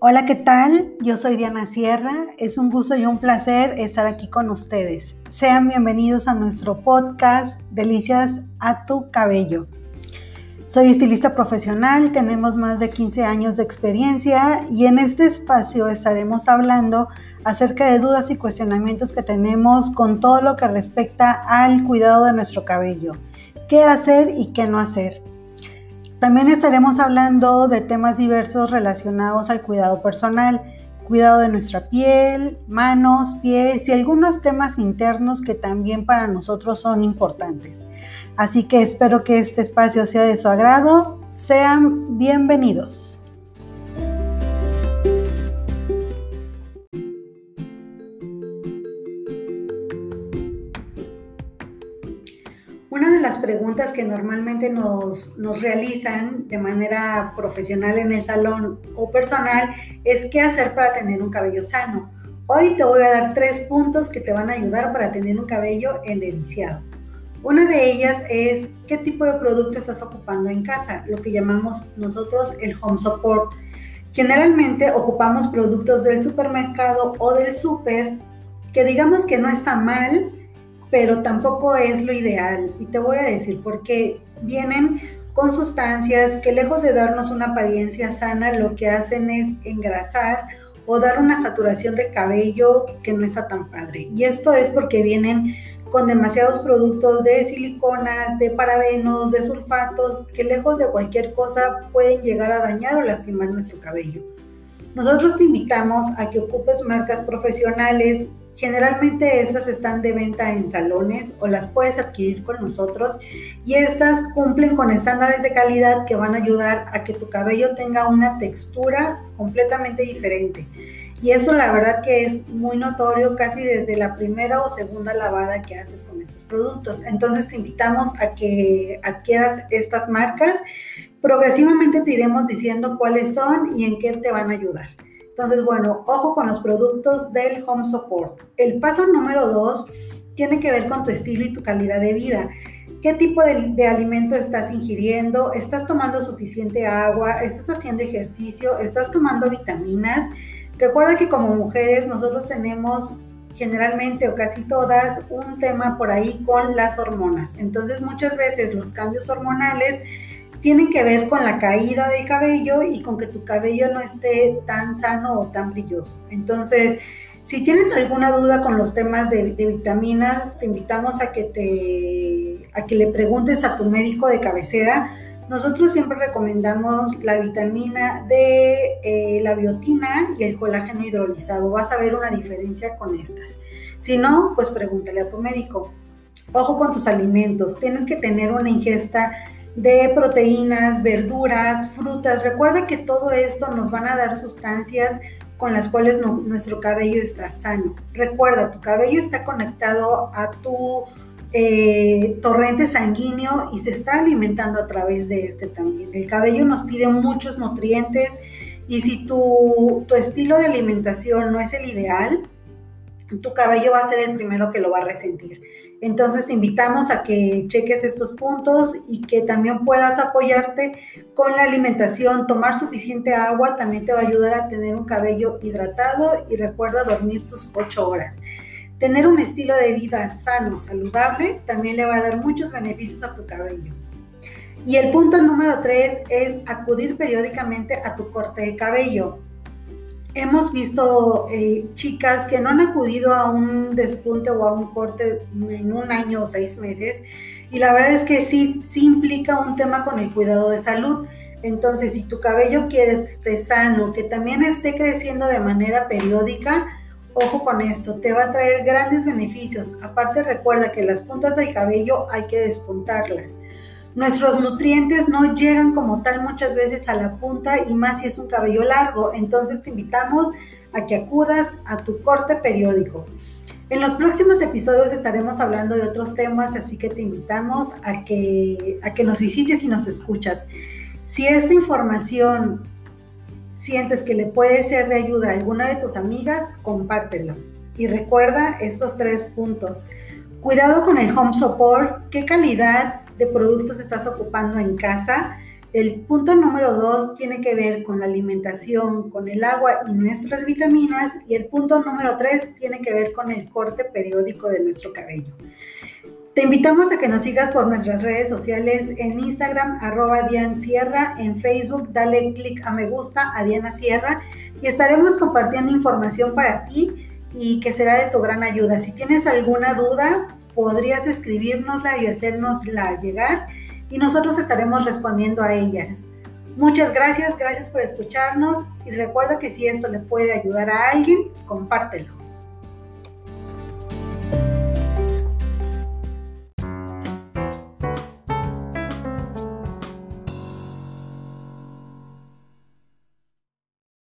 Hola, ¿qué tal? Yo soy Diana Sierra. Es un gusto y un placer estar aquí con ustedes. Sean bienvenidos a nuestro podcast Delicias a tu cabello. Soy estilista profesional, tenemos más de 15 años de experiencia y en este espacio estaremos hablando acerca de dudas y cuestionamientos que tenemos con todo lo que respecta al cuidado de nuestro cabello. ¿Qué hacer y qué no hacer? También estaremos hablando de temas diversos relacionados al cuidado personal, cuidado de nuestra piel, manos, pies y algunos temas internos que también para nosotros son importantes. Así que espero que este espacio sea de su agrado. Sean bienvenidos. Una de las preguntas que normalmente nos, realizan de manera profesional en el salón o personal es qué hacer para tener un cabello sano. Hoy te voy a dar tres puntos que te van a ayudar para tener un cabello endeliciado. Una de ellas es qué tipo de producto estás ocupando en casa, lo que llamamos nosotros el home support. Generalmente ocupamos productos del supermercado o del super que digamos que no está mal, pero tampoco es lo ideal. Y te voy a decir por qué vienen con sustancias que lejos de darnos una apariencia sana, lo que hacen es engrasar o dar una saturación de cabello que no está tan padre. Y esto es porque vienen con demasiados productos de siliconas, de parabenos, de sulfatos, que lejos de cualquier cosa pueden llegar a dañar o lastimar nuestro cabello. Nosotros te invitamos a que ocupes marcas profesionales Generalmente estas están de venta en salones o las puedes adquirir con nosotros y estas cumplen con estándares de calidad que van a ayudar a que tu cabello tenga una textura completamente diferente. Y eso la verdad que es muy notorio casi desde la primera o segunda lavada que haces con estos productos. Entonces te invitamos a que adquieras estas marcas. Progresivamente te iremos diciendo cuáles son y en qué te van a ayudar. Entonces, bueno, ojo con los productos del Home Support. El paso número dos tiene que ver con tu estilo y tu calidad de vida. ¿Qué tipo de, alimento estás ingiriendo? ¿Estás tomando suficiente agua? ¿Estás haciendo ejercicio? ¿Estás tomando vitaminas? Recuerda que como mujeres nosotros tenemos generalmente o casi todas un tema por ahí con las hormonas. Entonces muchas veces los cambios hormonales tienen que ver con la caída del cabello y con que tu cabello no esté tan sano o tan brilloso. Entonces, si tienes alguna duda con los temas de, vitaminas, te invitamos a que, te, a que le preguntes a tu médico de cabecera. Nosotros siempre recomendamos la vitamina D, eh, la biotina y el colágeno hidrolizado. Vas a ver una diferencia con estas. Si no, pues pregúntale a tu médico. Ojo con tus alimentos. Tienes que tener una ingesta de proteínas, verduras, frutas. Recuerda que todo esto nos van a dar sustancias con las cuales nuestro cabello está sano. Recuerda, tu cabello está conectado a tu eh, torrente sanguíneo y se está alimentando a través de este también. El cabello nos pide muchos nutrientes y si tu, tu estilo de alimentación no es el ideal, tu cabello va a ser el primero que lo va a resentir. Entonces te invitamos a que cheques estos puntos y que también puedas apoyarte con la alimentación. Tomar suficiente agua también te va a ayudar a tener un cabello hidratado y recuerda dormir tus 8 horas. Tener un estilo de vida sano, saludable, también le va a dar muchos beneficios a tu cabello. Y el punto número 3 es acudir periódicamente a tu corte de cabello hemos visto eh, chicas que no han acudido a un despunte o a un corte en un año o seis meses y la verdad es que sí, sí implica un tema con el cuidado de salud. Entonces, si tu cabello quieres que esté sano, que también esté creciendo de manera periódica, ojo con esto, te va a traer grandes beneficios. Aparte recuerda que las puntas del cabello hay que despuntarlas. Nuestros nutrientes no llegan como tal muchas veces a la punta y más si es un cabello largo. Entonces te invitamos a que acudas a tu corte periódico. En los próximos episodios estaremos hablando de otros temas, así que te invitamos a que, a que nos visites y nos escuchas. Si esta información sientes que le puede ser de ayuda a alguna de tus amigas, compártelo. Y recuerda estos tres puntos. Cuidado con el home support, qué calidad de productos estás ocupando en casa, El punto número dos tiene que ver con la alimentación, con el agua y nuestras vitaminas. Y el punto número tres tiene que ver con el corte periódico de nuestro cabello. Te invitamos a que nos sigas por nuestras redes sociales en Instagram, arroba Sierra, en Facebook, dale clic a me gusta a Diana Sierra y estaremos compartiendo información para ti y que será de tu gran ayuda. Si tienes alguna duda, podrías escribirnosla y hacernosla llegar y nosotros estaremos respondiendo a ellas. Muchas gracias, gracias por escucharnos y recuerda que si esto le puede ayudar a alguien, compártelo.